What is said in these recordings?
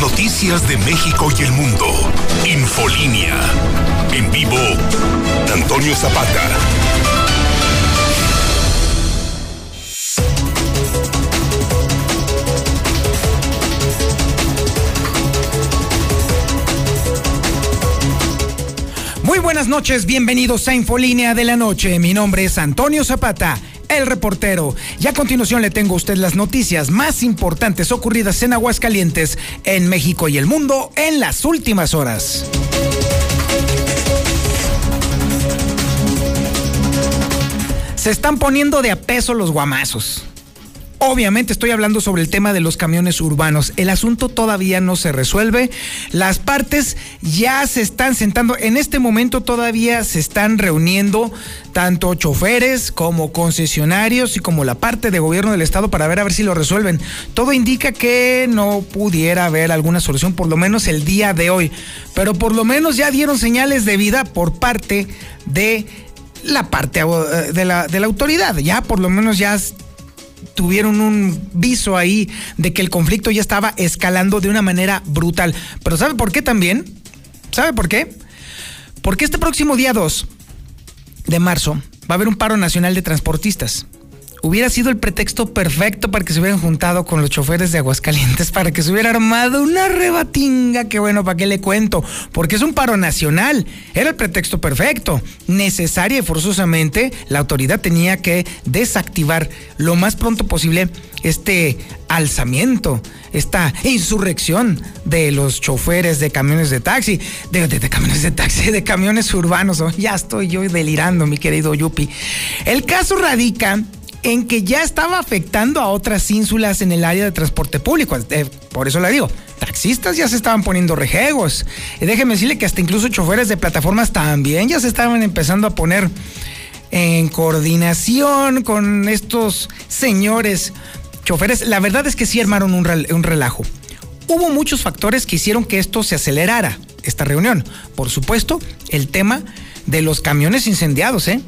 noticias de México y el mundo. Infolínea. En vivo, Antonio Zapata. Muy buenas noches, bienvenidos a Infolínea de la Noche. Mi nombre es Antonio Zapata, el reportero. Y a continuación le tengo a usted las noticias más importantes ocurridas en Aguascalientes, en México y el mundo en las últimas horas. Se están poniendo de a peso los guamazos. Obviamente estoy hablando sobre el tema de los camiones urbanos. El asunto todavía no se resuelve. Las partes ya se están sentando. En este momento todavía se están reuniendo tanto choferes como concesionarios y como la parte de gobierno del estado para ver a ver si lo resuelven. Todo indica que no pudiera haber alguna solución por lo menos el día de hoy. Pero por lo menos ya dieron señales de vida por parte de la parte eh, de la, de la autoridad. Ya por lo menos ya tuvieron un viso ahí de que el conflicto ya estaba escalando de una manera brutal. Pero ¿sabe por qué también? ¿Sabe por qué? Porque este próximo día 2 de marzo va a haber un paro nacional de transportistas hubiera sido el pretexto perfecto para que se hubieran juntado con los choferes de Aguascalientes, para que se hubiera armado una rebatinga, que bueno, ¿para qué le cuento? Porque es un paro nacional, era el pretexto perfecto. Necesaria y forzosamente la autoridad tenía que desactivar lo más pronto posible este alzamiento, esta insurrección de los choferes de camiones de taxi, de, de, camiones de taxi, de camiones urbanos. Oh, ya estoy yo delirando, mi querido Yupi. El caso radica en que ya estaba afectando a otras ínsulas en el área de transporte público. Eh, por eso le digo, taxistas ya se estaban poniendo rejegos. Y déjeme decirle que hasta incluso choferes de plataformas también ya se estaban empezando a poner en coordinación con estos señores choferes. La verdad es que sí armaron un, un relajo. Hubo muchos factores que hicieron que esto se acelerara, esta reunión. Por supuesto, el tema de los camiones incendiados, ¿eh?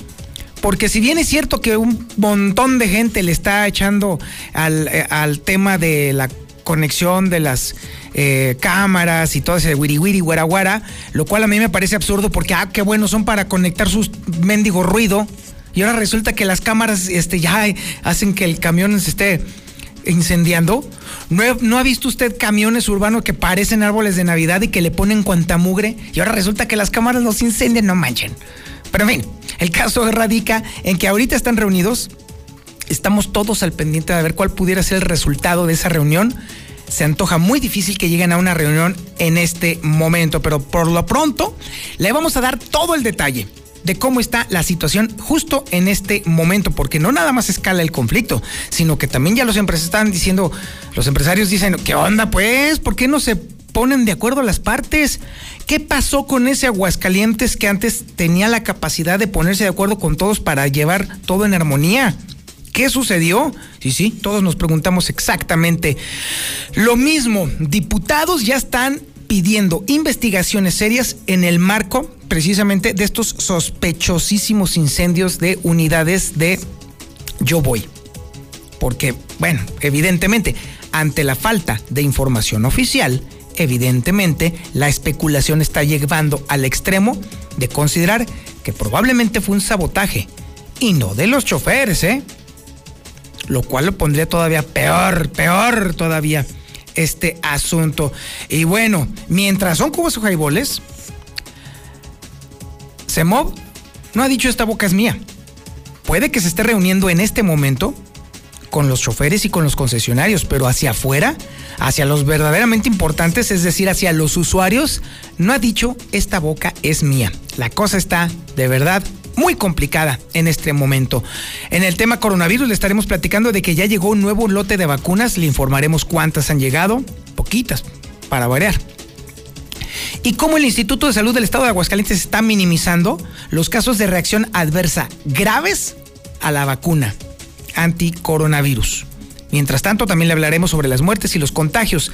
Porque si bien es cierto que un montón de gente le está echando al, eh, tema de la conexión de las eh, cámaras y todo ese wiri wiri guara lo cual a mí me parece absurdo porque, ah, qué bueno, son para conectar sus mendigo ruido. Y ahora resulta que las cámaras este, ya hacen que el camión se esté incendiando. ¿No, ¿No, ha visto usted camiones urbanos que parecen árboles de Navidad y que le ponen cuanta mugre? Y ahora resulta que las cámaras los incendian, no manchen. Pero en fin, el caso radica en que ahorita están reunidos, estamos todos al pendiente de ver cuál pudiera ser el resultado de esa reunión. Se antoja muy difícil que lleguen a una reunión en este momento, pero por lo pronto le vamos a dar todo el detalle de cómo está la situación justo en este momento, porque no nada más escala el conflicto, sino que también ya los empresarios están diciendo, los empresarios dicen, ¿qué onda pues? ¿Por qué no se ponen de acuerdo las partes. ¿Qué pasó con ese Aguascalientes que antes tenía la capacidad de ponerse de acuerdo con todos para llevar todo en armonía? ¿Qué sucedió? Sí, sí, todos nos preguntamos exactamente lo mismo. Diputados ya están pidiendo investigaciones serias en el marco precisamente de estos sospechosísimos incendios de unidades de Yo Voy. Porque, bueno, evidentemente, ante la falta de información oficial, evidentemente la especulación está llevando al extremo de considerar que probablemente fue un sabotaje y no de los choferes, ¿eh? Lo cual lo pondría todavía peor, peor todavía este asunto. Y bueno, mientras son cubos o jaiboles, Semov no ha dicho esta boca es mía. Puede que se esté reuniendo en este momento con los choferes y con los concesionarios, pero hacia afuera, hacia los verdaderamente importantes, es decir, hacia los usuarios, no ha dicho esta boca es mía. La cosa está de verdad muy complicada en este momento. En el tema coronavirus le estaremos platicando de que ya llegó un nuevo lote de vacunas, le informaremos cuántas han llegado, poquitas, para variar. Y cómo el Instituto de Salud del Estado de Aguascalientes está minimizando los casos de reacción adversa graves a la vacuna anticoronavirus. Mientras tanto, también le hablaremos sobre las muertes y los contagios.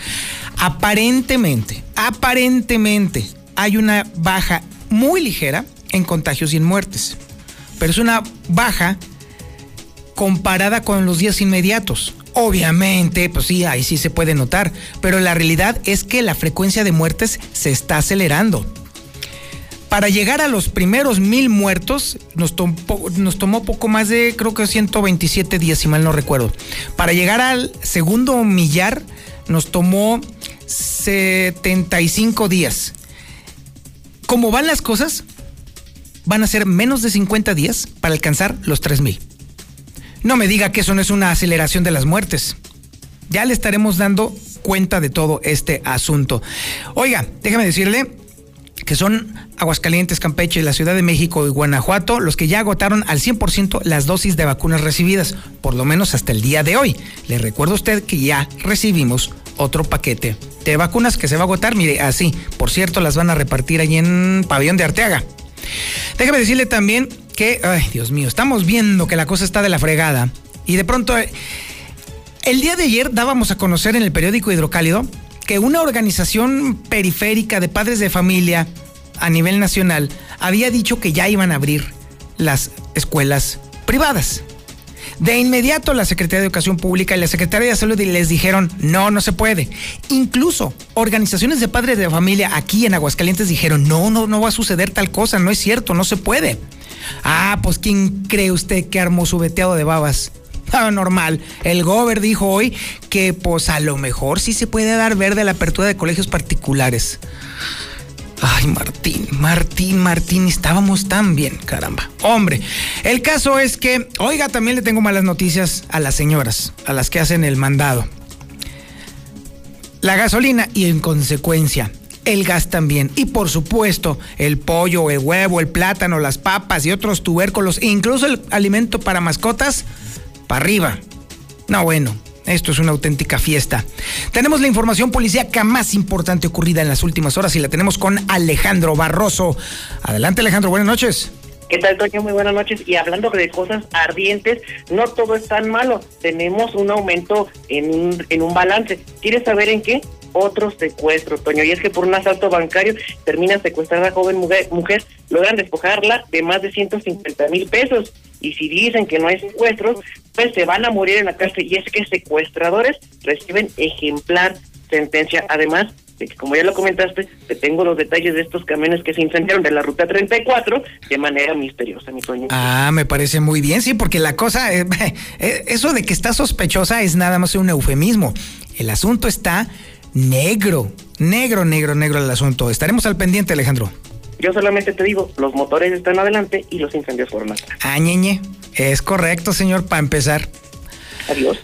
Aparentemente, aparentemente, hay una baja muy ligera en contagios y en muertes. Pero es una baja comparada con los días inmediatos. Obviamente, pues sí, ahí sí se puede notar, pero la realidad es que la frecuencia de muertes se está acelerando. Para llegar a los primeros mil muertos, nos, tomó poco más de, creo que 127 días, si mal no recuerdo. Para llegar al segundo millar, nos tomó 75 días. ¿Cómo van las cosas? Van a ser menos de 50 días para alcanzar los 3000. No me diga que eso no es una aceleración de las muertes. Ya le estaremos dando cuenta de todo este asunto. Oiga, déjame decirle que son Aguascalientes, Campeche, la Ciudad de México y Guanajuato los que ya agotaron al 100% las dosis de vacunas recibidas, por lo menos hasta el día de hoy. Le recuerdo a usted que ya recibimos otro paquete de vacunas que se va a agotar, mire, así. Por cierto, las van a repartir allí en Pabellón de Arteaga. Déjame decirle también que, ay Dios mío, estamos viendo que la cosa está de la fregada y de pronto, eh, el día de ayer dábamos a conocer en el periódico Hidrocálido que una organización periférica de padres de familia a nivel nacional había dicho que ya iban a abrir las escuelas privadas. De inmediato la Secretaría de Educación Pública y la Secretaría de Salud les dijeron, no, no se puede. Incluso organizaciones de padres de familia aquí en Aguascalientes dijeron, no, no, no va a suceder tal cosa, no es cierto, no se puede. Ah, pues ¿quién cree usted que armó su veteado de babas? Normal. El Gober dijo hoy que pues a lo mejor sí se puede dar verde a la apertura de colegios particulares. Ay, Martín, Martín, Martín, estábamos tan bien, caramba. Hombre, el caso es que, oiga, también le tengo malas noticias a las señoras, a las que hacen el mandado. La gasolina y en consecuencia el gas también. Y por supuesto, el pollo, el huevo, el plátano, las papas y otros tubérculos, incluso el alimento para mascotas, para arriba. No, bueno, esto es una auténtica fiesta. Tenemos la información policíaca más importante ocurrida en las últimas horas y la tenemos con Alejandro Barroso. Adelante, Alejandro, buenas noches. ¿Qué tal, Toño? Muy buenas noches. Y hablando de cosas ardientes, no todo es tan malo. Tenemos un aumento en un, en un balance. ¿Quieres saber en qué? Otro secuestro, Toño. Y es que por un asalto bancario termina secuestrada joven mujer, mujer, logran despojarla de más de 150 mil pesos y si dicen que no hay secuestros, pues se van a morir en la cárcel. Y es que secuestradores reciben ejemplar sentencia. Además, de que como ya lo comentaste, te tengo los detalles de estos camiones que se incendiaron de la ruta 34 de manera misteriosa, mi Toño. Ah, me parece muy bien, sí, porque la cosa, eh, eh, eso de que está sospechosa es nada más un eufemismo. El asunto está negro, negro, negro, negro el asunto. Estaremos al pendiente, Alejandro. Yo solamente te digo, los motores están adelante y los incendios fueron atrás. Ah, ñeñe. Es correcto, señor, para empezar. Adiós.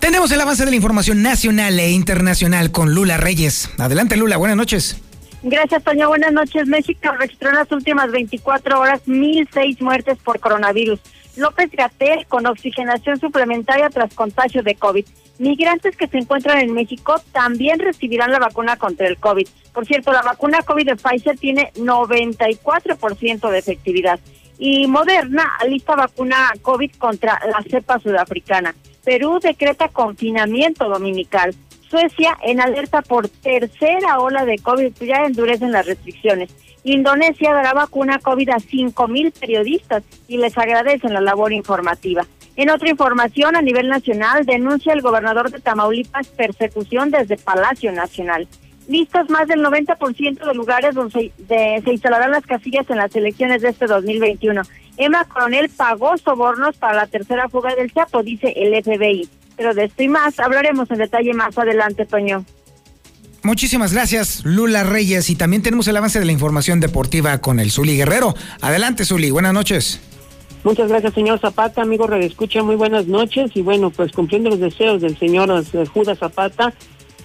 Tenemos el avance de la información nacional e internacional con Lula Reyes. Adelante, Lula, buenas noches. Gracias, Toño. Buenas noches. México registró en las últimas 24 horas 1.006 muertes por coronavirus. López Gatel con oxigenación suplementaria tras contagio de COVID. Migrantes que se encuentran en México también recibirán la vacuna contra el COVID. Por cierto, la vacuna COVID de Pfizer tiene 94% de efectividad. Y Moderna alista vacuna COVID contra la cepa sudafricana. Perú decreta confinamiento dominical. Suecia en alerta por tercera ola de COVID, ya endurecen las restricciones. Indonesia dará vacuna COVID a 5.000 periodistas y les agradecen la labor informativa. En otra información, a nivel nacional, denuncia el gobernador de Tamaulipas persecución desde Palacio Nacional. Listos más del 90% de lugares donde se, instalarán las casillas en las elecciones de este 2021. Emma Coronel pagó sobornos para la tercera fuga del Chapo, dice el FBI. Pero de esto y más hablaremos en detalle más adelante, Toño. Muchísimas gracias, Lula Reyes. Y también tenemos el avance de la información deportiva con el Zuli Guerrero. Adelante, Zuli. Buenas noches. Muchas gracias, señor Zapata. Amigo Redescucha, muy buenas noches. Y bueno, pues cumpliendo los deseos del señor eh, Judas Zapata,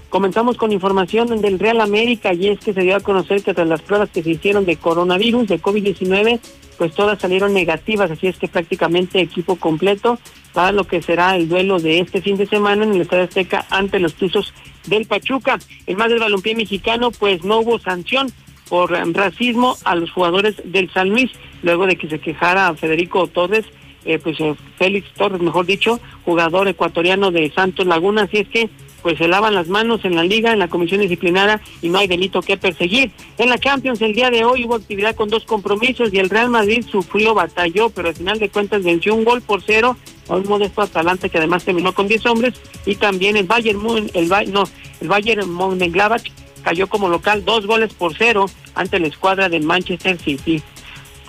comenzamos con información del Real América y es que se dio a conocer que tras las pruebas que se hicieron de coronavirus, de COVID-19, pues todas salieron negativas, así es que prácticamente equipo completo para lo que será el duelo de este fin de semana en el Estadio Azteca ante los Tuzos del Pachuca. El más del balompié mexicano, pues no hubo sanción por racismo a los jugadores del San Luis, luego de que se quejara Federico Torres, eh, pues eh, Félix Torres, mejor dicho, jugador ecuatoriano de Santos Laguna, así es que pues se lavan las manos en la liga, en la comisión disciplinaria y no hay delito que perseguir. En la Champions el día de hoy hubo actividad con dos compromisos y el Real Madrid sufrió, batalló, pero al final de cuentas venció un gol por cero un modesto Atalanta que además terminó con 10 hombres y también el Bayern el no, el Bayern Mönchengladbach cayó como local dos goles por cero ante la escuadra de Manchester City.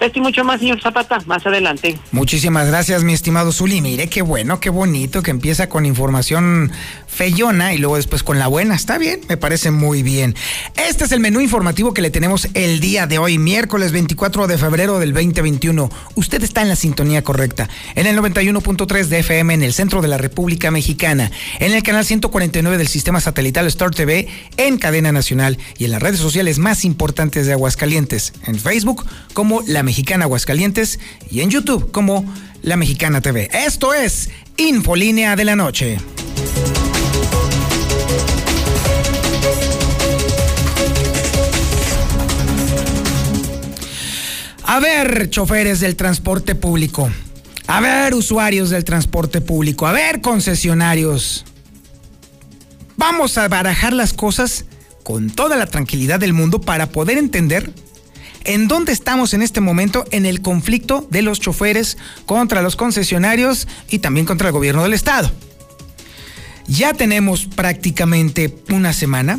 Esto mucho más, señor Zapata, más adelante. Muchísimas gracias, mi estimado Zuli. Mire qué bueno, qué bonito que empieza con información feyona y luego después con la buena. Está bien, me parece muy bien. Este es el menú informativo que le tenemos el día de hoy, miércoles 24 de febrero del 2021. Usted está en la sintonía correcta, en el 91.3 de FM en el centro de la República Mexicana, en el canal 149 del sistema satelital Star TV, en cadena nacional y en las redes sociales más importantes de Aguascalientes, en Facebook como La Mexicana Aguascalientes y en YouTube como La Mexicana TV. Esto es Infolínea de la Noche. A ver, choferes del transporte público. A ver, usuarios del transporte público. A ver, concesionarios. Vamos a barajar las cosas con toda la tranquilidad del mundo para poder entender en dónde estamos en este momento en el conflicto de los choferes contra los concesionarios y también contra el gobierno del estado. Ya tenemos prácticamente una semana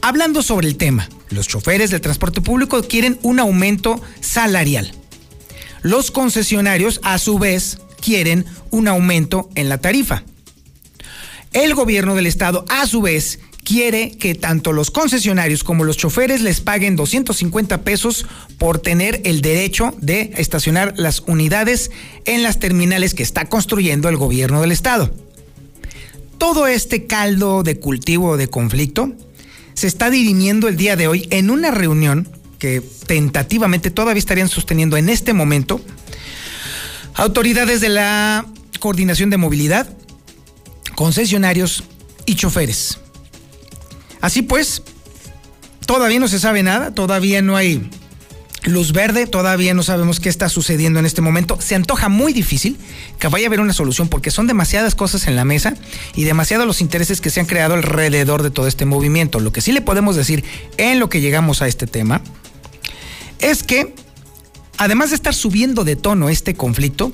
hablando sobre el tema. Los choferes del transporte público quieren un aumento salarial. Los concesionarios, a su vez, quieren un aumento en la tarifa. El gobierno del estado, a su vez, quiere que tanto los concesionarios como los choferes les paguen 250 pesos por tener el derecho de estacionar las unidades en las terminales que está construyendo el gobierno del estado. Todo este caldo de cultivo de conflicto se está dirimiendo el día de hoy en una reunión que tentativamente todavía estarían sosteniendo en este momento autoridades de la coordinación de movilidad, concesionarios y choferes. Así pues, todavía no se sabe nada, todavía no hay luz verde, todavía no sabemos qué está sucediendo en este momento. Se antoja muy difícil que vaya a haber una solución porque son demasiadas cosas en la mesa y demasiados los intereses que se han creado alrededor de todo este movimiento. Lo que sí le podemos decir en lo que llegamos a este tema es que, además de estar subiendo de tono este conflicto,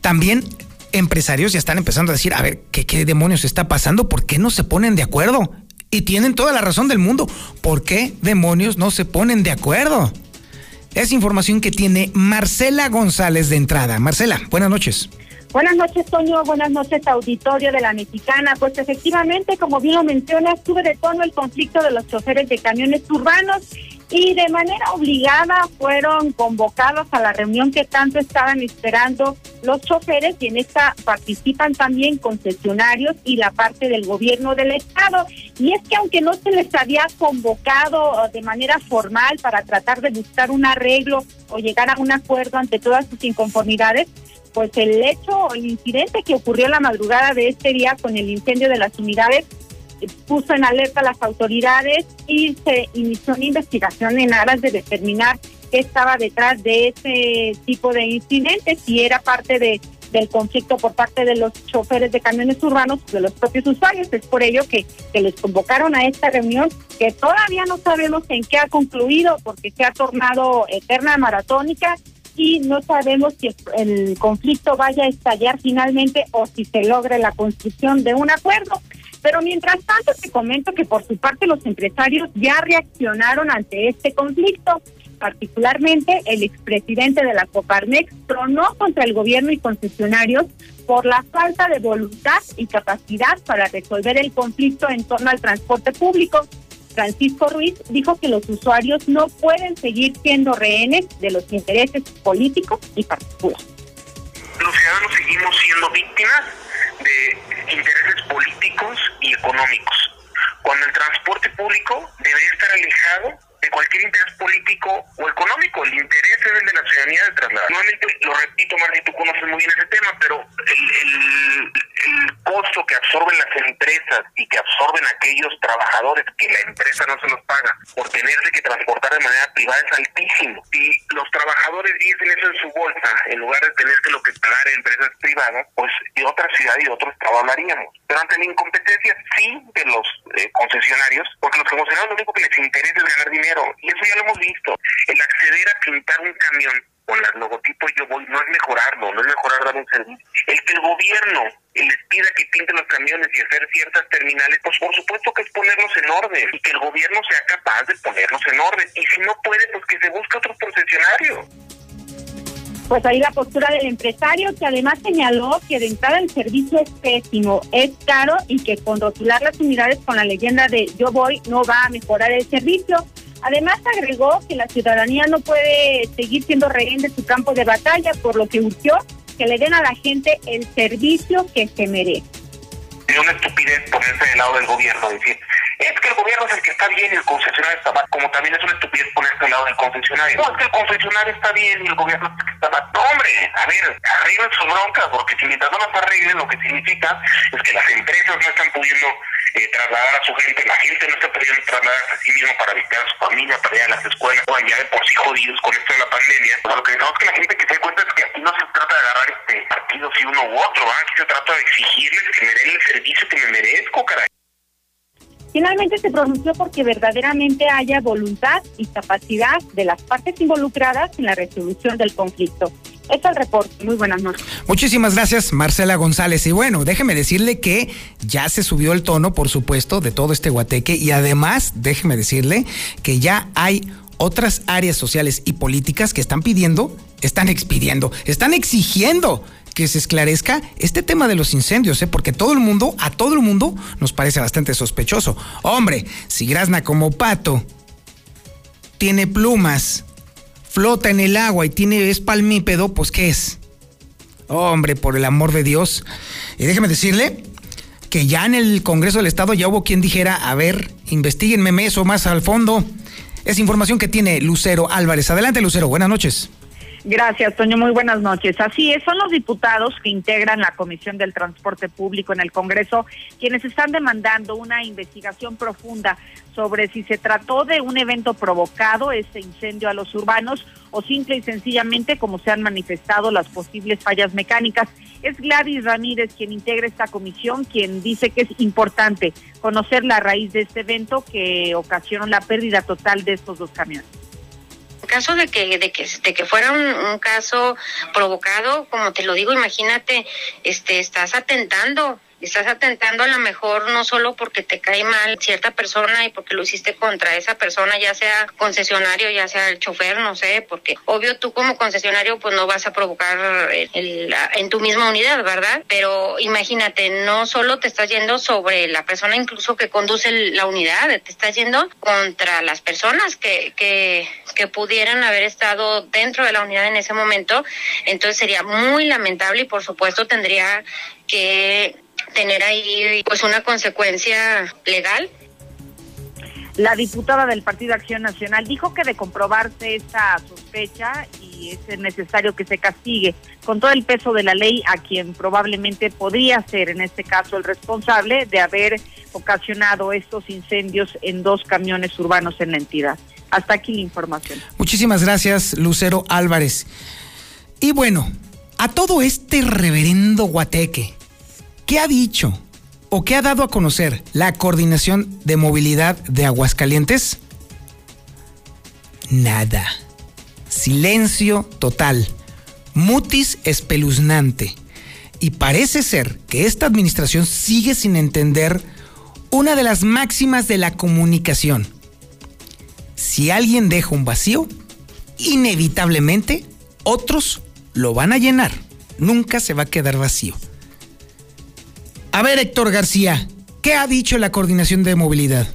también empresarios ya están empezando a decir, a ver, ¿qué, demonios está pasando? ¿Por qué no se ponen de acuerdo? Y tienen toda la razón del mundo. ¿Por qué demonios no se ponen de acuerdo? Es información que tiene Marcela González de entrada. Marcela, buenas noches. Buenas noches, Toño. Buenas noches, auditorio de la Mexicana. Pues efectivamente, como bien lo mencionas, sube de tono el conflicto de los choferes de camiones urbanos y de manera obligada fueron convocados a la reunión que tanto estaban esperando los choferes y en esta participan también concesionarios y la parte del gobierno del estado. Y es que aunque no se les había convocado uh, de manera formal para tratar de buscar un arreglo o llegar a un acuerdo ante todas sus inconformidades, pues el hecho, el incidente que ocurrió la madrugada de este día con el incendio de las unidades puso en alerta a las autoridades y se inició una investigación en aras de determinar qué estaba detrás de ese tipo de incidentes, si era parte de del conflicto por parte de los choferes de camiones urbanos, de los propios usuarios. Es por ello que, que les convocaron a esta reunión, que todavía no sabemos en qué ha concluido, porque se ha tornado eterna maratónica y no sabemos si el conflicto vaya a estallar finalmente o si se logre la construcción de un acuerdo. Pero mientras tanto, te comento que por su parte los empresarios ya reaccionaron ante este conflicto. Particularmente, el expresidente de la Coparmex tronó contra el gobierno y concesionarios por la falta de voluntad y capacidad para resolver el conflicto en torno al transporte público. Francisco Ruiz dijo que los usuarios no pueden seguir siendo rehenes de los intereses políticos y particulares. Los ciudadanos seguimos siendo víctimas de intereses políticos y económicos, cuando el transporte público debería estar alejado de cualquier interés político o económico. El interés es el de la ciudadanía de trasladar. Nuevamente, lo repito, Martín, tú conoces muy bien ese tema, pero el, el, el costo que absorben las empresas y que absorben aquellos trabajadores que la empresa no se los paga por tenerse que transportar de manera privada es altísimo. Y los trabajadores diesen eso en su bolsa, en lugar de tener que lo que pagar en empresas privadas, pues de otra ciudad y de otro estado hablaríamos. Pero ante la incompetencia, sí, de los eh, concesionarios, porque los concesionarios lo único que les interesa es ganar dinero, y eso ya lo hemos visto. El acceder a pintar un camión con las logotipos yo voy, no es mejorarlo, no es mejorar dar un servicio. El que el gobierno les pida que pinten los camiones y hacer ciertas terminales, pues por supuesto que es ponerlos en orden y que el gobierno sea capaz de ponerlos en orden. Y si no puede, pues que se busque otro concesionario. Pues ahí la postura del empresario, que además señaló que de entrada el servicio es pésimo, es caro y que con rotular las unidades con la leyenda de yo voy no va a mejorar el servicio. Además agregó que la ciudadanía no puede seguir siendo rehén de su campo de batalla, por lo que urgió que le den a la gente el servicio que se merece. Es una estupidez ponerse del lado del gobierno, decir, es que el gobierno es el que está bien y el concesionario está mal, como también es una estupidez ponerse del lado del concesionario. No, es que el concesionario está bien y el gobierno es el que está mal. No, hombre, a ver, arreglen sus broncas, porque si mientras no las arreglen, lo que significa es que las empresas no están pudiendo eh, trasladar a su gente, la gente no está pudiendo trasladarse a sí mismo para visitar a su familia, para ir a las escuelas, o ya de por sí jodidos con esto de la pandemia. O lo que necesitamos que la gente que se dé cuenta es que aquí no se trata de agarrar este partido si uno u otro, ¿va? aquí se trata de exigirles que me den el servicio que me merezco, caray. Finalmente se pronunció porque verdaderamente haya voluntad y capacidad de las partes involucradas en la resolución del conflicto. Este es el reporte. Muy buenas noches. Muchísimas gracias, Marcela González. Y bueno, déjeme decirle que ya se subió el tono, por supuesto, de todo este guateque. Y además, déjeme decirle que ya hay otras áreas sociales y políticas que están pidiendo, están expidiendo, están exigiendo que se esclarezca este tema de los incendios, ¿eh? porque todo el mundo, a todo el mundo, nos parece bastante sospechoso. Hombre, si grazna como pato tiene plumas, flota en el agua y tiene es palmípedo, pues ¿qué es? Hombre, por el amor de Dios. Y déjeme decirle que ya en el Congreso del Estado ya hubo quien dijera, a ver, investiguenme eso más al fondo. Es información que tiene Lucero Álvarez. Adelante, Lucero, buenas noches. Gracias, Toño. Muy buenas noches. Así es, son los diputados que integran la Comisión del Transporte Público en el Congreso quienes están demandando una investigación profunda sobre si se trató de un evento provocado, este incendio a los urbanos, o simple y sencillamente como se han manifestado las posibles fallas mecánicas. Es Gladys Ramírez quien integra esta comisión, quien dice que es importante conocer la raíz de este evento que ocasionó la pérdida total de estos dos camiones caso de que, de que, de que fuera un, caso provocado, como te lo digo, imagínate, este, estás atentando estás atentando a lo mejor no solo porque te cae mal cierta persona y porque lo hiciste contra esa persona, ya sea concesionario, ya sea el chofer, no sé, porque obvio tú como concesionario pues no vas a provocar el, en tu misma unidad, ¿verdad? Pero imagínate, no solo te estás yendo sobre la persona incluso que conduce la unidad, te estás yendo contra las personas que, que, que pudieran haber estado dentro de la unidad en ese momento, entonces sería muy lamentable y por supuesto tendría que tener ahí pues una consecuencia legal. La diputada del Partido Acción Nacional dijo que de comprobarse esta sospecha y es necesario que se castigue con todo el peso de la ley a quien probablemente podría ser en este caso el responsable de haber ocasionado estos incendios en dos camiones urbanos en la entidad. Hasta aquí la información. Muchísimas gracias, Lucero Álvarez. Y bueno, a todo este reverendo guateque, ¿Qué ha dicho o qué ha dado a conocer la Coordinación de Movilidad de Aguascalientes? Nada. Silencio total. Mutis espeluznante. Y parece ser que esta administración sigue sin entender una de las máximas de la comunicación. Si alguien deja un vacío, inevitablemente otros lo van a llenar. Nunca se va a quedar vacío. A ver, Héctor García, ¿qué ha dicho la coordinación de movilidad?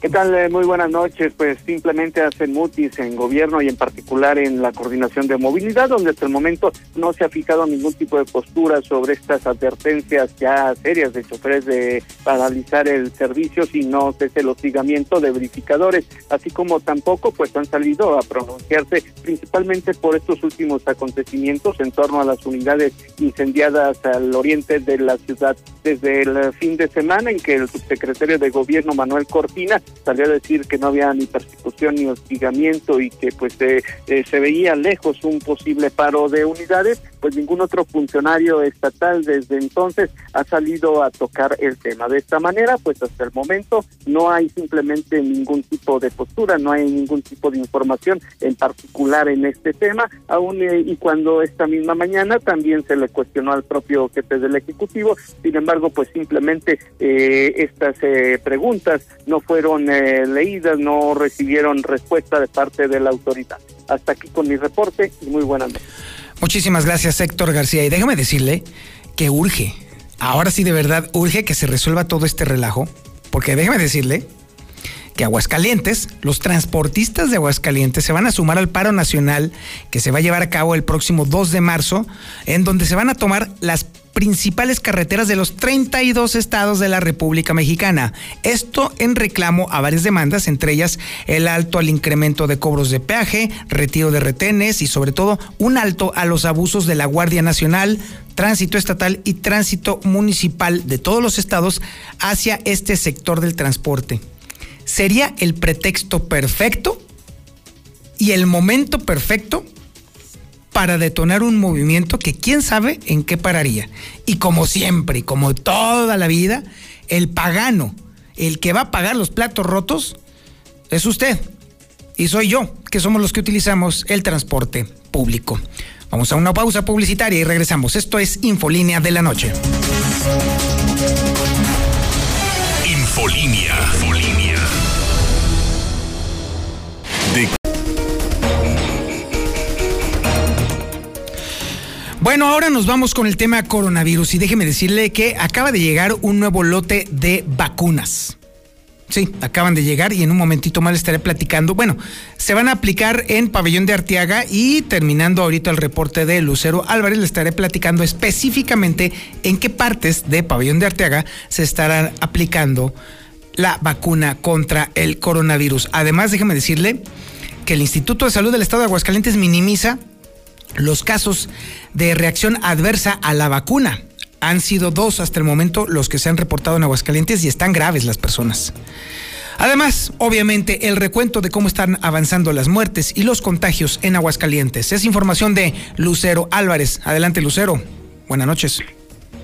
¿Qué tal? Eh, muy buenas noches. Pues simplemente hacen mutis en gobierno y en particular en la coordinación de movilidad, donde hasta el momento no se ha fijado ningún tipo de postura sobre estas advertencias ya serias de choferes de paralizar el servicio, sino desde el hostigamiento de verificadores, así como tampoco pues han salido a pronunciarse principalmente por estos últimos acontecimientos en torno a las unidades incendiadas al oriente de la ciudad desde el fin de semana en que el subsecretario de gobierno Manuel Cortina salió a decir que no había ni persecución ni hostigamiento y que pues eh, se veía lejos un posible paro de unidades, pues ningún otro funcionario estatal desde entonces ha salido a tocar el tema. De esta manera, pues hasta el momento no hay simplemente ningún tipo de postura, no hay ningún tipo de información en particular en este tema, aún y cuando esta misma mañana también se le cuestionó al propio jefe del Ejecutivo, sin embargo, pues simplemente eh, estas eh, preguntas no fueron eh, leídas, no recibieron respuesta de parte de la autoridad. Hasta aquí con mi reporte y muy buenas noches. Muchísimas gracias, Héctor García. Y déjame decirle que urge, ahora sí de verdad urge que se resuelva todo este relajo, porque déjame decirle que Aguascalientes, los transportistas de Aguascalientes se van a sumar al paro nacional que se va a llevar a cabo el próximo 2 de marzo, en donde se van a tomar las principales carreteras de los 32 estados de la República Mexicana. Esto en reclamo a varias demandas, entre ellas el alto al incremento de cobros de peaje, retiro de retenes y sobre todo un alto a los abusos de la Guardia Nacional, tránsito estatal y tránsito municipal de todos los estados hacia este sector del transporte sería el pretexto perfecto y el momento perfecto para detonar un movimiento que quién sabe en qué pararía. Y como siempre, como toda la vida, el pagano, el que va a pagar los platos rotos, es usted. Y soy yo, que somos los que utilizamos el transporte público. Vamos a una pausa publicitaria y regresamos. Esto es Infolínea de la Noche. Infolínea. Bueno, ahora nos vamos con el tema coronavirus y déjeme decirle que acaba de llegar un nuevo lote de vacunas. Sí, acaban de llegar y en un momentito más le estaré platicando. Bueno, se van a aplicar en Pabellón de Arteaga y terminando ahorita el reporte de Lucero Álvarez, le estaré platicando específicamente en qué partes de Pabellón de Arteaga se estarán aplicando la vacuna contra el coronavirus. Además, déjeme decirle que el Instituto de Salud del Estado de Aguascalientes minimiza los casos de reacción adversa a la vacuna. Han sido dos hasta el momento los que se han reportado en Aguascalientes y están graves las personas. Además, obviamente, el recuento de cómo están avanzando las muertes y los contagios en Aguascalientes. Es información de Lucero Álvarez. Adelante, Lucero. Buenas noches.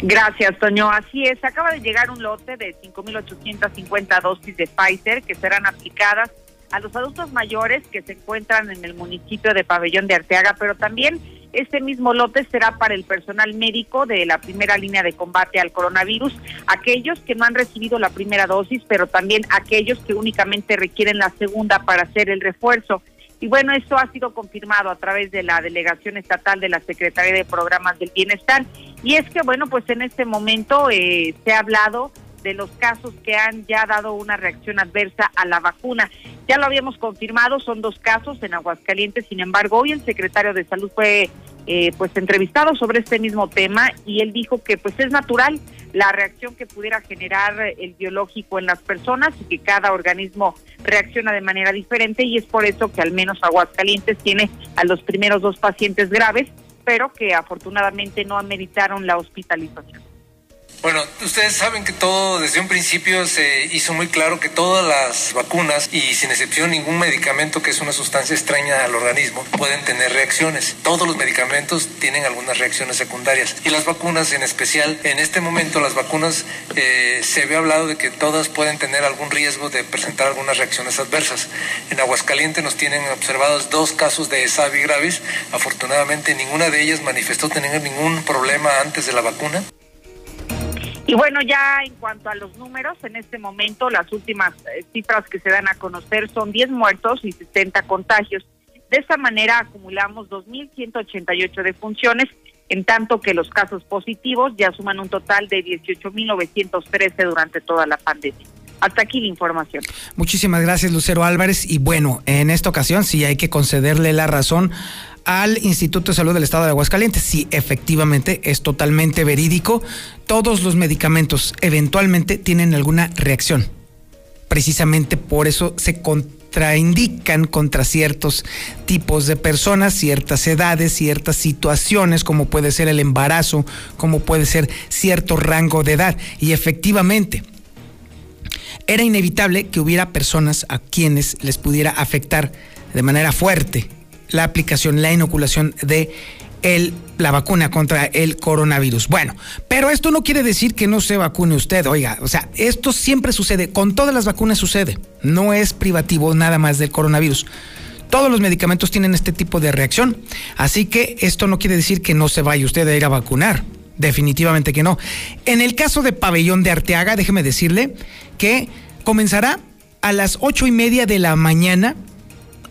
Gracias, Toño. Así es, acaba de llegar un lote de 5.850 dosis de Pfizer que serán aplicadas a los adultos mayores que se encuentran en el municipio de Pabellón de Arteaga, pero también este mismo lote será para el personal médico de la primera línea de combate al coronavirus, aquellos que no han recibido la primera dosis, pero también aquellos que únicamente requieren la segunda para hacer el refuerzo. Y bueno, esto ha sido confirmado a través de la Delegación Estatal de la Secretaría de Programas del Bienestar. Y es que, bueno, pues en este momento eh, se ha hablado de los casos que han ya dado una reacción adversa a la vacuna. Ya lo habíamos confirmado, son dos casos en Aguascalientes, sin embargo, hoy el secretario de Salud fue eh, pues entrevistado sobre este mismo tema y él dijo que pues es natural la reacción que pudiera generar el biológico en las personas y que cada organismo reacciona de manera diferente y es por eso que al menos Aguascalientes tiene a los primeros dos pacientes graves, pero que afortunadamente no ameritaron la hospitalización. Bueno, ustedes saben que todo desde un principio se hizo muy claro que todas las vacunas y sin excepción ningún medicamento que es una sustancia extraña al organismo pueden tener reacciones. Todos los medicamentos tienen algunas reacciones secundarias y las vacunas en especial, en este momento las vacunas eh, se había hablado de que todas pueden tener algún riesgo de presentar algunas reacciones adversas. En Aguascalientes nos tienen observados dos casos de SAVI graves. Afortunadamente ninguna de ellas manifestó tener ningún problema antes de la vacuna. Y bueno, ya en cuanto a los números, en este momento las últimas eh, cifras que se dan a conocer son 10 muertos y 60 contagios. De esta manera acumulamos 2.188 defunciones, en tanto que los casos positivos ya suman un total de 18.913 durante toda la pandemia. Hasta aquí la información. Muchísimas gracias, Lucero Álvarez. Y bueno, en esta ocasión sí hay que concederle la razón al Instituto de Salud del Estado de Aguascalientes. Sí, efectivamente, es totalmente verídico. Todos los medicamentos eventualmente tienen alguna reacción. Precisamente por eso se contraindican contra ciertos tipos de personas, ciertas edades, ciertas situaciones, como puede ser el embarazo, como puede ser cierto rango de edad. Y efectivamente, era inevitable que hubiera personas a quienes les pudiera afectar de manera fuerte la aplicación, la inoculación de el, la vacuna contra el coronavirus. Bueno, pero esto no quiere decir que no se vacune usted, oiga, o sea, esto siempre sucede, con todas las vacunas sucede, no es privativo nada más del coronavirus. Todos los medicamentos tienen este tipo de reacción, así que esto no quiere decir que no se vaya usted a ir a vacunar. Definitivamente que no. En el caso de Pabellón de Arteaga, déjeme decirle que comenzará a las ocho y media de la mañana,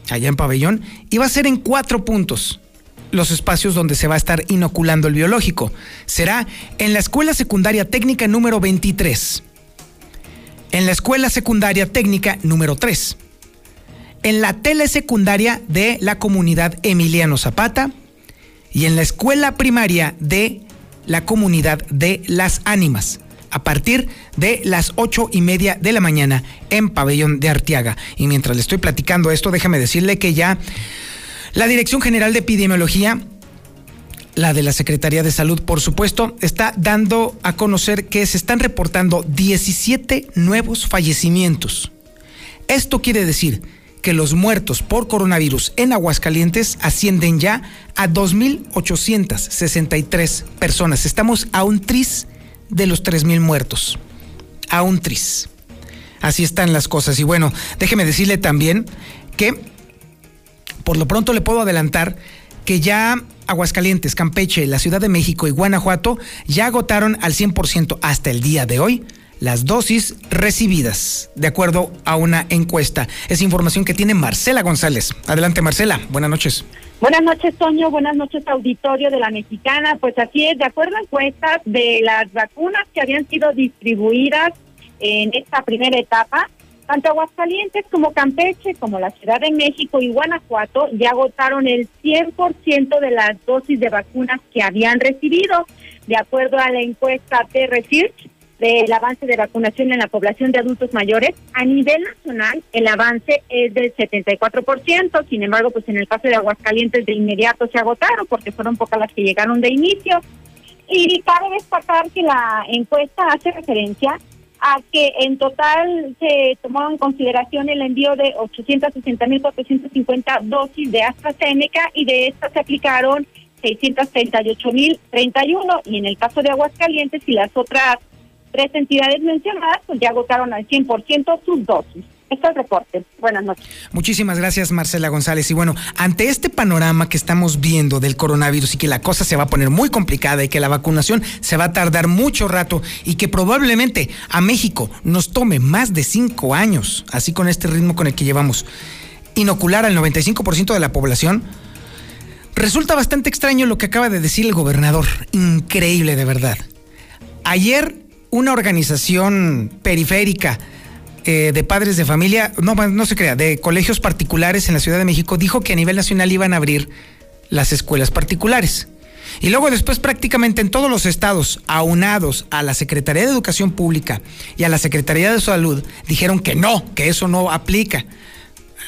allá en Pabellón, y va a ser en cuatro puntos los espacios donde se va a estar inoculando el biológico. Será en la Escuela Secundaria Técnica número 23, en la Escuela Secundaria Técnica número 3, en la telesecundaria de la comunidad Emiliano Zapata y en la escuela primaria de la comunidad de Las Ánimas a partir de las ocho y media de la mañana en Pabellón de Arteaga. Y mientras le estoy platicando esto, déjame decirle que ya la Dirección General de Epidemiología, la de la Secretaría de Salud, por supuesto, está dando a conocer que se están reportando 17 nuevos fallecimientos. Esto quiere decir que los muertos por coronavirus en Aguascalientes ascienden ya a 2.863 personas. Estamos a un tris de los 3.000 muertos. A un tris. Así están las cosas. Y bueno, déjeme decirle también que por lo pronto le puedo adelantar que ya Aguascalientes, Campeche, la Ciudad de México y Guanajuato ya agotaron al 100% hasta el día de hoy las dosis recibidas, de acuerdo a una encuesta. Es información que tiene Marcela González. Adelante, Marcela. Buenas noches. Buenas noches, Toño. Buenas noches, auditorio de la Mexicana. Pues así es, de acuerdo a encuestas de las vacunas que habían sido distribuidas en esta primera etapa, tanto Aguascalientes como Campeche, como la Ciudad de México y Guanajuato ya agotaron el 100% de las dosis de vacunas que habían recibido, de acuerdo a la encuesta de Research del avance de vacunación en la población de adultos mayores. A nivel nacional, el avance es del 74%, sin embargo, pues en el caso de Aguascalientes de inmediato se agotaron porque fueron pocas las que llegaron de inicio. Y cabe destacar que la encuesta hace referencia a que en total se tomó en consideración el envío de 860.450 dosis de AstraZeneca y de estas se aplicaron 638.031 y en el caso de Aguascalientes y las otras tres entidades mencionadas pues ya agotaron al 100% sus dosis. Este es reporte. Buenas noches. Muchísimas gracias, Marcela González. Y bueno, ante este panorama que estamos viendo del coronavirus y que la cosa se va a poner muy complicada y que la vacunación se va a tardar mucho rato y que probablemente a México nos tome más de cinco años, así con este ritmo con el que llevamos, inocular al 95% de la población, resulta bastante extraño lo que acaba de decir el gobernador. Increíble, de verdad. Ayer, una organización periférica, eh, de padres de familia, no, no se crea, de colegios particulares en la Ciudad de México, dijo que a nivel nacional iban a abrir las escuelas particulares. Y luego después prácticamente en todos los estados aunados a la Secretaría de Educación Pública y a la Secretaría de Salud dijeron que no, que eso no aplica.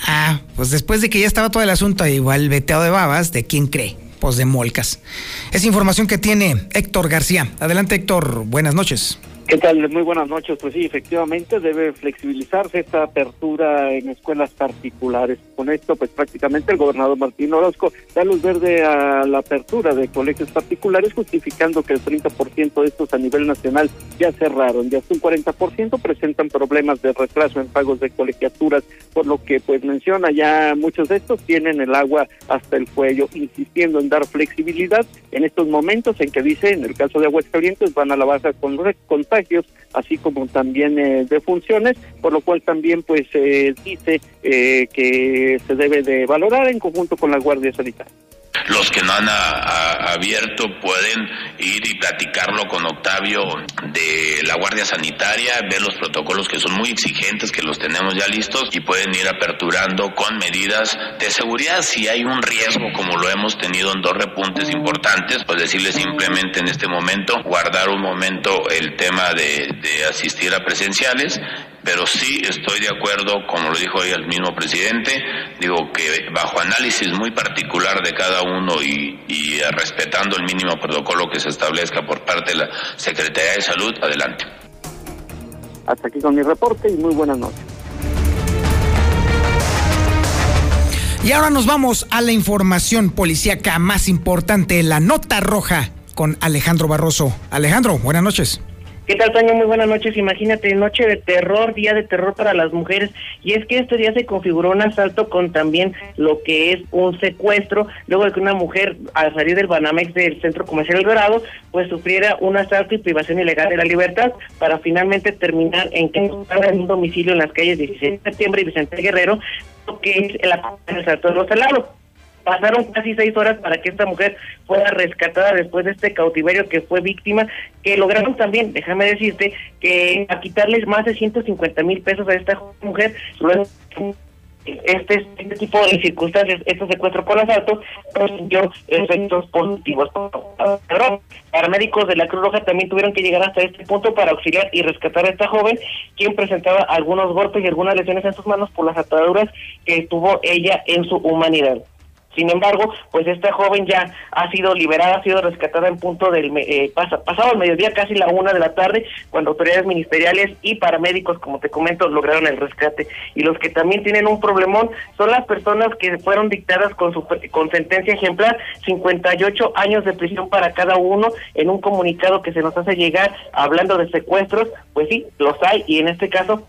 Ah, pues después de que ya estaba todo el asunto igual veteado de babas, ¿de quién cree? Pues de molcas. Es información que tiene Héctor García. Adelante Héctor, buenas noches. ¿Qué tal? Muy buenas noches. Pues sí, efectivamente debe flexibilizarse esta apertura en escuelas particulares. Con esto, pues prácticamente el gobernador Martín Orozco da luz verde a la apertura de colegios particulares, justificando que el 30% de estos a nivel nacional ya cerraron. Ya hasta un 40% presentan problemas de retraso en pagos de colegiaturas, por lo que pues menciona ya muchos de estos tienen el agua hasta el cuello, insistiendo en dar flexibilidad en estos momentos en que dice, en el caso de Aguascalientes, van a la baja con, con así como también eh, de funciones, por lo cual también pues eh, dice eh, que se debe de valorar en conjunto con la Guardia Sanitaria. Los que no han abierto pueden ir y platicarlo con Octavio de la Guardia Sanitaria, ver los protocolos que son muy exigentes, que los tenemos ya listos y pueden ir aperturando con medidas de seguridad. Si hay un riesgo, como lo hemos tenido en dos repuntes importantes, pues decirle simplemente en este momento, guardar un momento el tema de asistir a presenciales pero sí estoy de acuerdo, como lo dijo hoy el mismo presidente, digo que bajo análisis muy particular de cada uno y, y respetando el mínimo protocolo que se establezca por parte de la Secretaría de Salud, adelante. Hasta aquí con mi reporte y muy buenas noches. Y ahora nos vamos a la información policíaca más importante, la nota roja, con Alejandro Barroso. Alejandro, buenas noches. ¿Qué tal, Toño? Muy buenas noches. Imagínate, noche de terror, día de terror para las mujeres. Y es que este día se configuró un asalto con también lo que es un secuestro, luego de que una mujer, al salir del Banamex del Centro Comercial El Dorado, pues sufriera un asalto y privación ilegal de la libertad, para finalmente terminar en que en un domicilio en las calles 16 de septiembre y Vicente Guerrero, que es el asalto de los helados. Pasaron casi seis horas para que esta mujer fuera rescatada después de este cautiverio que fue víctima, que lograron también, déjame decirte, que a quitarles más de 150 mil pesos a esta mujer, este, este tipo de circunstancias, este secuestro con asalto, dio efectos positivos. Paramédicos de la Cruz Roja también tuvieron que llegar hasta este punto para auxiliar y rescatar a esta joven, quien presentaba algunos golpes y algunas lesiones en sus manos por las ataduras que tuvo ella en su humanidad. Sin embargo, pues esta joven ya ha sido liberada, ha sido rescatada en punto del eh, pasado el mediodía, casi la una de la tarde, cuando autoridades ministeriales y paramédicos, como te comento, lograron el rescate. Y los que también tienen un problemón son las personas que fueron dictadas con su con sentencia ejemplar, 58 años de prisión para cada uno, en un comunicado que se nos hace llegar hablando de secuestros, pues sí, los hay y en este caso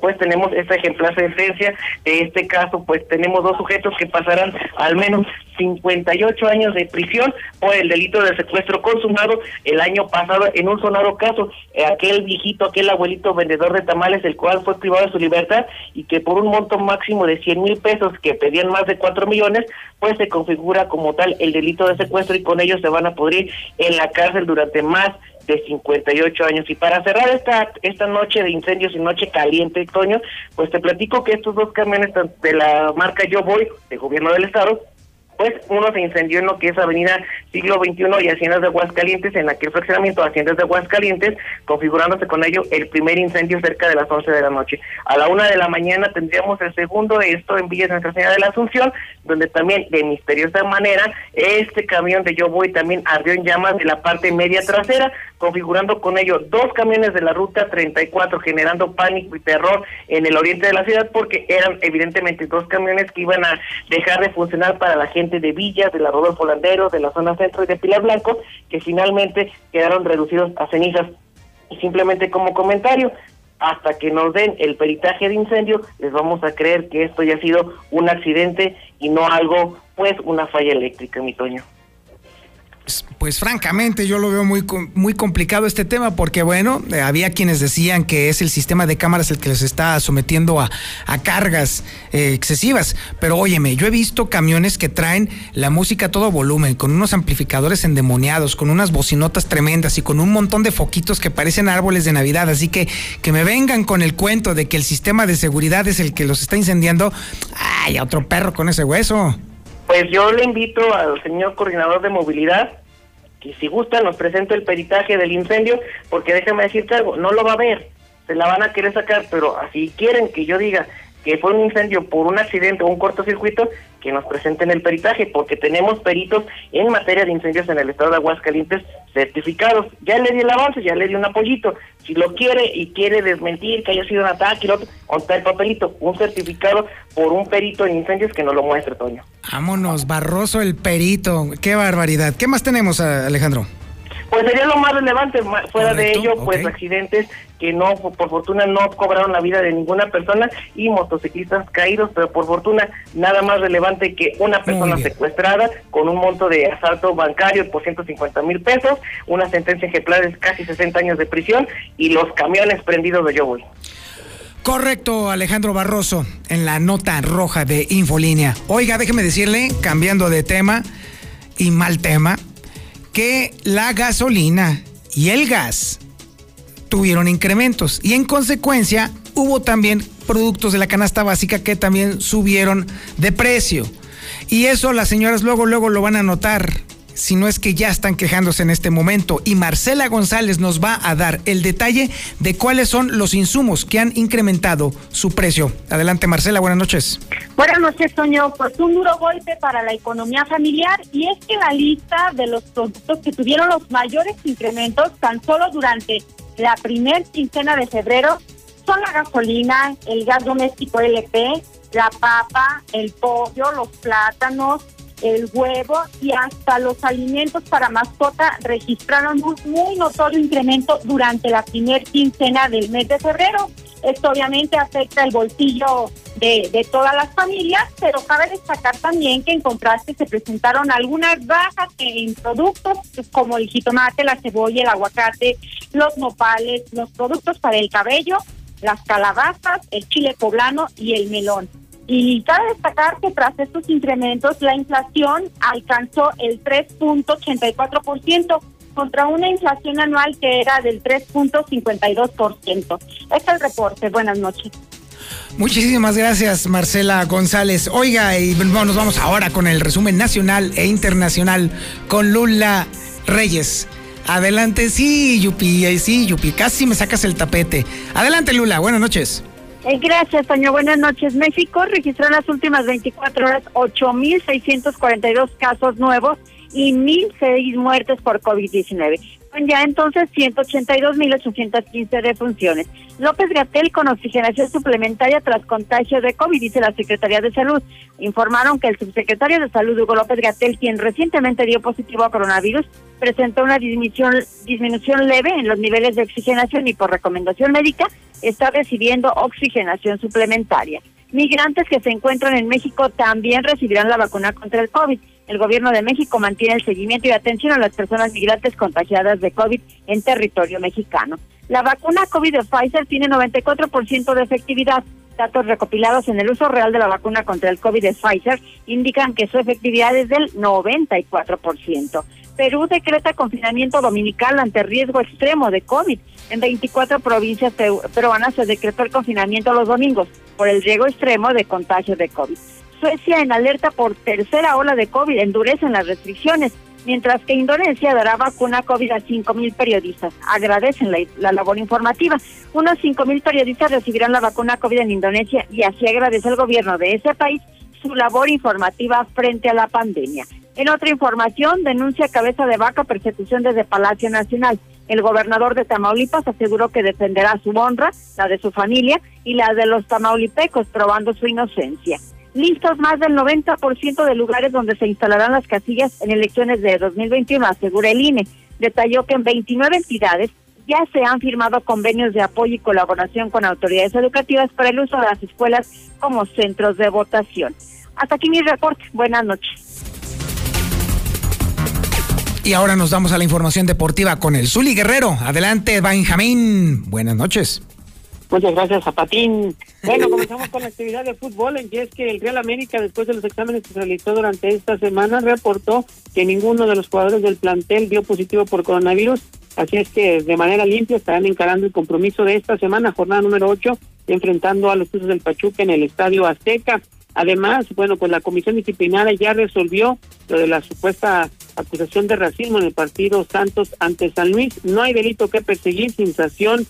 pues tenemos esta ejemplar sentencia. De este caso, pues tenemos dos sujetos que pasarán al menos 58 años de prisión por el delito de secuestro consumado el año pasado en un sonado caso. Eh, aquel viejito, aquel abuelito vendedor de tamales, el cual fue privado de su libertad y que por un monto máximo de 100 mil pesos, que pedían más de 4 millones, pues se configura como tal el delito de secuestro y con ello se van a pudrir en la cárcel durante más de 58 años. Y para cerrar esta esta noche de incendios y noche caliente, Toño, pues te platico que estos dos camiones de la marca Yo Voy, de gobierno del estado, pues uno se incendió en lo que es Avenida Siglo XXI y Haciendas de Aguascalientes, en aquel fraccionamiento de Haciendas de Aguascalientes, configurándose con ello el primer incendio cerca de las 11 de la noche. A la una de la mañana tendríamos el segundo, esto en Villa Nuestra Señora de la Asunción, donde también de misteriosa manera este camión de Yo Voy también ardió en llamas de la parte media trasera, configurando con ello dos camiones de la ruta 34, generando pánico y terror en el oriente de la ciudad, porque eran evidentemente dos camiones que iban a dejar de funcionar para la gente de Villa, de la Rodolfo Landero, de la zona centro y de Pilar Blanco, que finalmente quedaron reducidos a cenizas. Y simplemente como comentario, hasta que nos den el peritaje de incendio, les vamos a creer que esto ya ha sido un accidente y no algo, pues, una falla eléctrica, mi Toño. Pues, francamente yo lo veo muy, muy complicado este tema porque bueno, eh, había quienes decían que es el sistema de cámaras el que les está sometiendo a, cargas eh, excesivas, pero óyeme, yo he visto camiones que traen la música a todo volumen, con unos amplificadores endemoniados, con unas bocinotas tremendas y con un montón de foquitos que parecen árboles de Navidad, así que que me vengan con el cuento de que el sistema de seguridad es el que los está incendiando, ay, a otro perro con ese hueso. Pues yo le invito al señor coordinador de movilidad que si gusta nos presente el peritaje del incendio, porque déjame decirte algo, no lo va a ver, se la van a querer sacar, pero así quieren que yo diga que fue un incendio por un accidente o un cortocircuito, que nos presenten el peritaje, porque tenemos peritos en materia de incendios en el estado de Aguascalientes certificados. Ya le di el avance, ya le di un apoyito. Si lo quiere y quiere desmentir que haya sido un ataque y lo otro, contar el papelito, un certificado por un perito en incendios que nos lo muestre, Toño. Vámonos, Barroso el perito. Qué barbaridad. ¿Qué más tenemos, Alejandro? Pues sería lo más relevante, fuera de ello, pues accidentes que no, por fortuna no cobraron la vida de ninguna persona y motociclistas caídos, pero por fortuna nada más relevante que una persona secuestrada con un monto de asalto bancario por 150 mil pesos, una sentencia ejemplar de casi 60 años de prisión y los camiones prendidos de Yo Correcto, Alejandro Barroso, en la nota roja de Infolínea. Oiga, déjeme decirle, cambiando de tema y mal tema, que la gasolina y el gas tuvieron incrementos y en consecuencia hubo también productos de la canasta básica que también subieron de precio. Y eso las señoras luego, luego lo van a notar si no es que ya están quejándose en este momento. Y Marcela González nos va a dar el detalle de cuáles son los insumos que han incrementado su precio. Adelante, Marcela, buenas noches. Buenas noches, Toño. Pues un duro golpe para la economía familiar y es que la lista de los productos que tuvieron los mayores incrementos tan solo durante la primer quincena de febrero son la gasolina, el gas doméstico LP, la papa, el pollo, los plátanos, el huevo y hasta los alimentos para mascota registraron un muy notorio incremento durante la primer quincena del mes de febrero. Esto obviamente afecta el bolsillo de, de, todas las familias, pero cabe destacar también que en contraste se presentaron algunas bajas en productos como el jitomate, la cebolla, el aguacate, los nopales, los productos para el cabello, las calabazas, el chile poblano y el melón. Y cabe destacar que tras estos incrementos, la inflación alcanzó el 3.84% contra una inflación anual que era del 3.52%. Este es el reporte. Buenas noches. Muchísimas gracias, Marcela González. Oiga, y nos vamos ahora con el resumen nacional e internacional con Lula Reyes. Adelante, sí, Yupi, sí, Yupi, casi me sacas el tapete. Adelante, Lula, buenas noches. Eh, gracias, Toño. Buenas noches. México registró en las últimas 24 horas 8.642 casos nuevos y 1.006 muertes por COVID-19. Ya entonces 182.815 defunciones. López Gatel con oxigenación suplementaria tras contagio de COVID, dice la Secretaría de Salud. Informaron que el subsecretario de Salud, Hugo López Gatel, quien recientemente dio positivo a coronavirus, presentó una disminución, disminución leve en los niveles de oxigenación y por recomendación médica está recibiendo oxigenación suplementaria. Migrantes que se encuentran en México también recibirán la vacuna contra el COVID. El gobierno de México mantiene el seguimiento y atención a las personas migrantes contagiadas de COVID en territorio mexicano. La vacuna COVID de Pfizer tiene 94% de efectividad. Datos recopilados en el uso real de la vacuna contra el COVID de Pfizer indican que su efectividad es del 94%. Perú decreta confinamiento dominical ante riesgo extremo de COVID. En 24 provincias peruanas se decretó el confinamiento los domingos por el riesgo extremo de contagio de COVID. Suecia en alerta por tercera ola de COVID endurecen las restricciones, mientras que Indonesia dará vacuna COVID a 5.000 periodistas. Agradecen la, la labor informativa. Unos 5.000 periodistas recibirán la vacuna COVID en Indonesia y así agradece el gobierno de ese país su labor informativa frente a la pandemia. En otra información, denuncia cabeza de vaca persecución desde Palacio Nacional. El gobernador de Tamaulipas aseguró que defenderá su honra, la de su familia y la de los tamaulipecos, probando su inocencia. Listos más del 90% de lugares donde se instalarán las casillas en elecciones de 2021, asegura el INE. Detalló que en 29 entidades ya se han firmado convenios de apoyo y colaboración con autoridades educativas para el uso de las escuelas como centros de votación. Hasta aquí mi reporte. Buenas noches. Y ahora nos damos a la información deportiva con el Zuli Guerrero. Adelante, Benjamín. Buenas noches. Muchas gracias, Zapatín. Bueno, comenzamos con la actividad de fútbol, en que es que el Real América, después de los exámenes que se realizó durante esta semana, reportó que ninguno de los jugadores del plantel dio positivo por coronavirus. Así es que de manera limpia estarán encarando el compromiso de esta semana, jornada número 8, enfrentando a los Tuzos del Pachuca en el Estadio Azteca. Además, bueno, pues la comisión disciplinaria ya resolvió lo de la supuesta acusación de racismo en el partido Santos ante San Luis. No hay delito que perseguir sin sanción,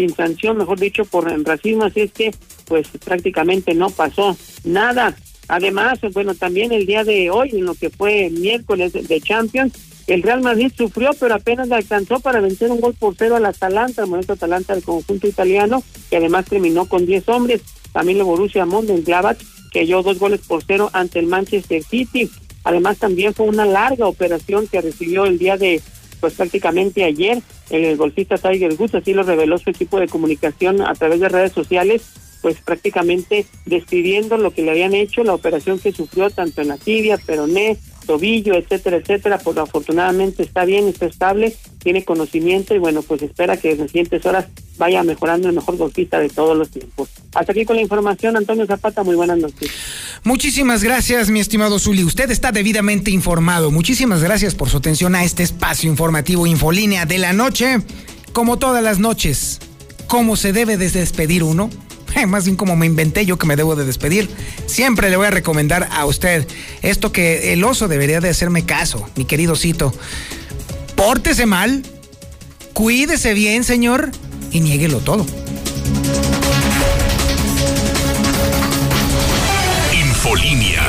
sin sanción, mejor dicho, por racismo, así es que pues prácticamente no pasó nada. Además, bueno, también el día de hoy, en lo que fue miércoles de Champions, el Real Madrid sufrió, pero apenas alcanzó para vencer un gol por cero al Atalanta, el momento Atalanta del conjunto italiano, que además terminó con 10 hombres. También el Borussia Mönchengladbach que dio dos goles por cero ante el Manchester City. Además también fue una larga operación que recibió el día de, pues prácticamente ayer, el golfista Tiger Woods, así lo reveló su equipo de comunicación a través de redes sociales, pues prácticamente describiendo lo que le habían hecho, la operación que sufrió tanto en la tibia, peroné, tobillo, etcétera, etcétera, pues afortunadamente está bien, está estable, tiene conocimiento y bueno, pues espera que en las siguientes horas vaya mejorando el mejor golfista de todos los tiempos. Hasta aquí con la información, Antonio Zapata, muy buenas noches. Muchísimas gracias, mi estimado Zuli. Usted está debidamente informado. Muchísimas gracias por su atención a este espacio informativo Infolínea de la noche. Como todas las noches, ¿cómo se debe de despedir uno? más bien como me inventé yo que me debo de despedir. Siempre le voy a recomendar a usted esto que el oso debería de hacerme caso, mi querido Cito. Pórtese mal, cuídese bien, señor, y niéguelo todo. Infolinia.